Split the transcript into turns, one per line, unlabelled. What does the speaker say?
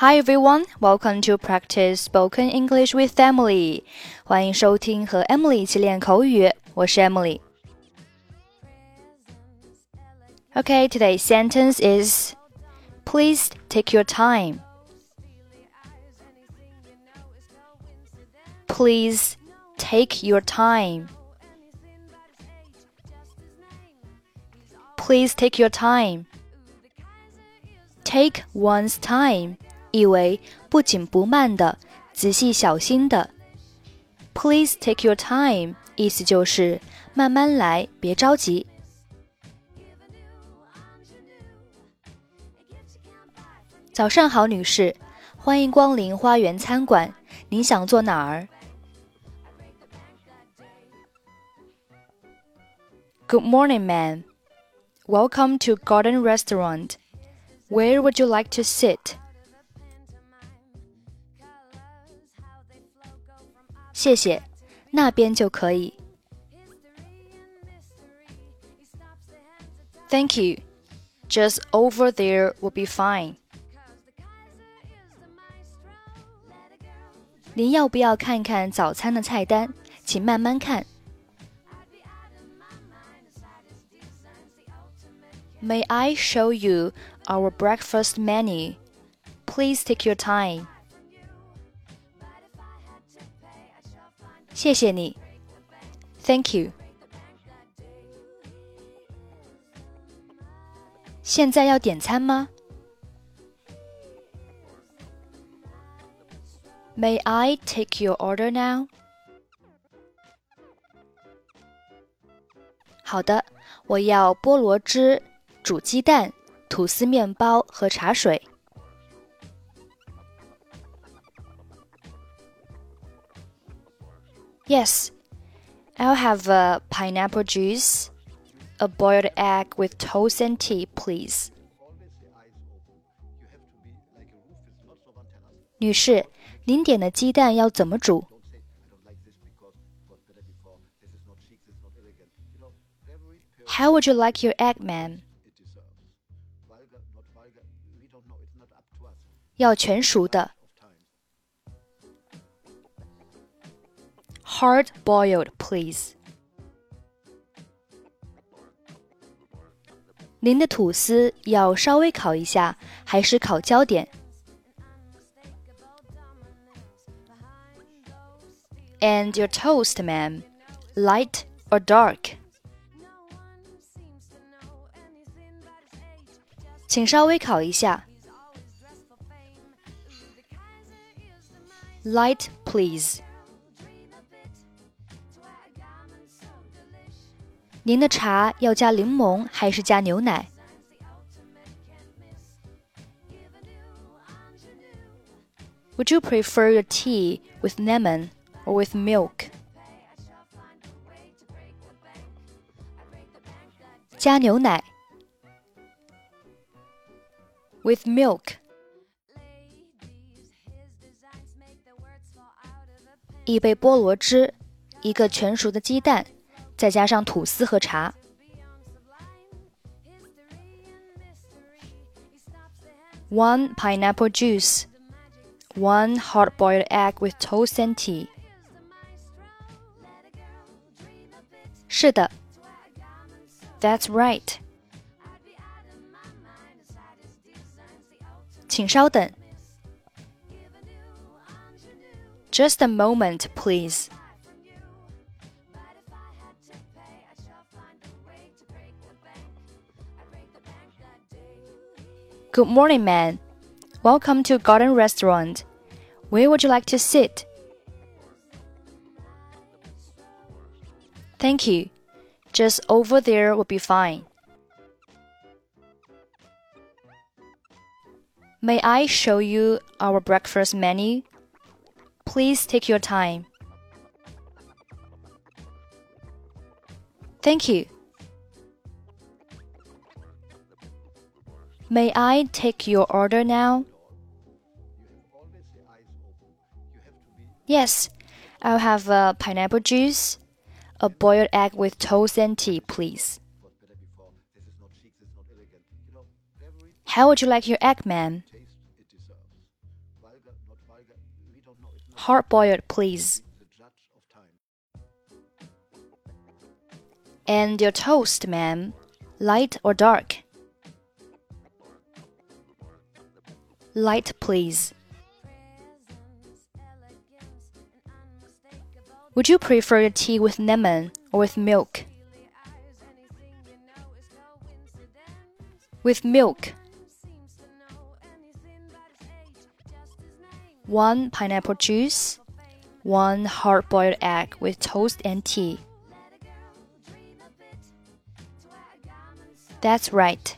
Hi everyone, welcome to practice spoken English with Emily. 欢迎收听和 Emily 一起练口语，我是 Emily。Okay, today's sentence is Please take your time. Please take your time. Please take your time. Take one's time 意为不紧不慢的、仔细小心的。Please take your time 意思就是慢慢来，别着急。早上好，女士，欢迎光临花园餐馆。您想坐哪儿？Good morning, ma'am. Welcome to Garden Restaurant. Where would you like to sit? 谢谢，那边就可以。Thank you. Just over there will be fine. 您要不要看看早餐的菜单？请慢慢看。May I show you our breakfast menu? Please take your time. 谢谢你。Thank you. 现在要点餐吗？May I take your order now? 好的，我要菠萝汁、煮鸡蛋、吐司面包和茶水。Yes, I'll have a pineapple juice, a boiled egg with toast and tea, please. 女士，您点的鸡蛋要怎么煮？How would you like your egg, ma'am? 要全熟的。 Hard boiled, please. 您的吐司要稍微烤一下，还是烤焦点？And your toast, ma'am, light or dark? 请稍微烤一下。Light, please. 您的茶要加柠檬还是加牛奶？Would you prefer your tea with lemon or with milk? 加牛奶。With milk. 一杯菠萝汁，一个全熟的鸡蛋， 再加上吐司和茶。One pineapple juice, one hard-boiled egg with toast and tea. 是的，That's right. 请稍等。Just a moment, please. Good morning, man. Welcome to Garden Restaurant. Where would you like to sit? Thank you. Just over there will be fine. May I show you our breakfast menu? Please take your time. Thank you. May I take your order now? Yes, I'll have a pineapple juice, a boiled egg with toast and tea, please. How would you like your egg, ma'am? Hard boiled, please. And your toast, ma'am, light or dark? Light, please. Would you prefer tea with lemon or with milk? With milk. One pineapple juice, one hard boiled egg with toast and tea. That's right.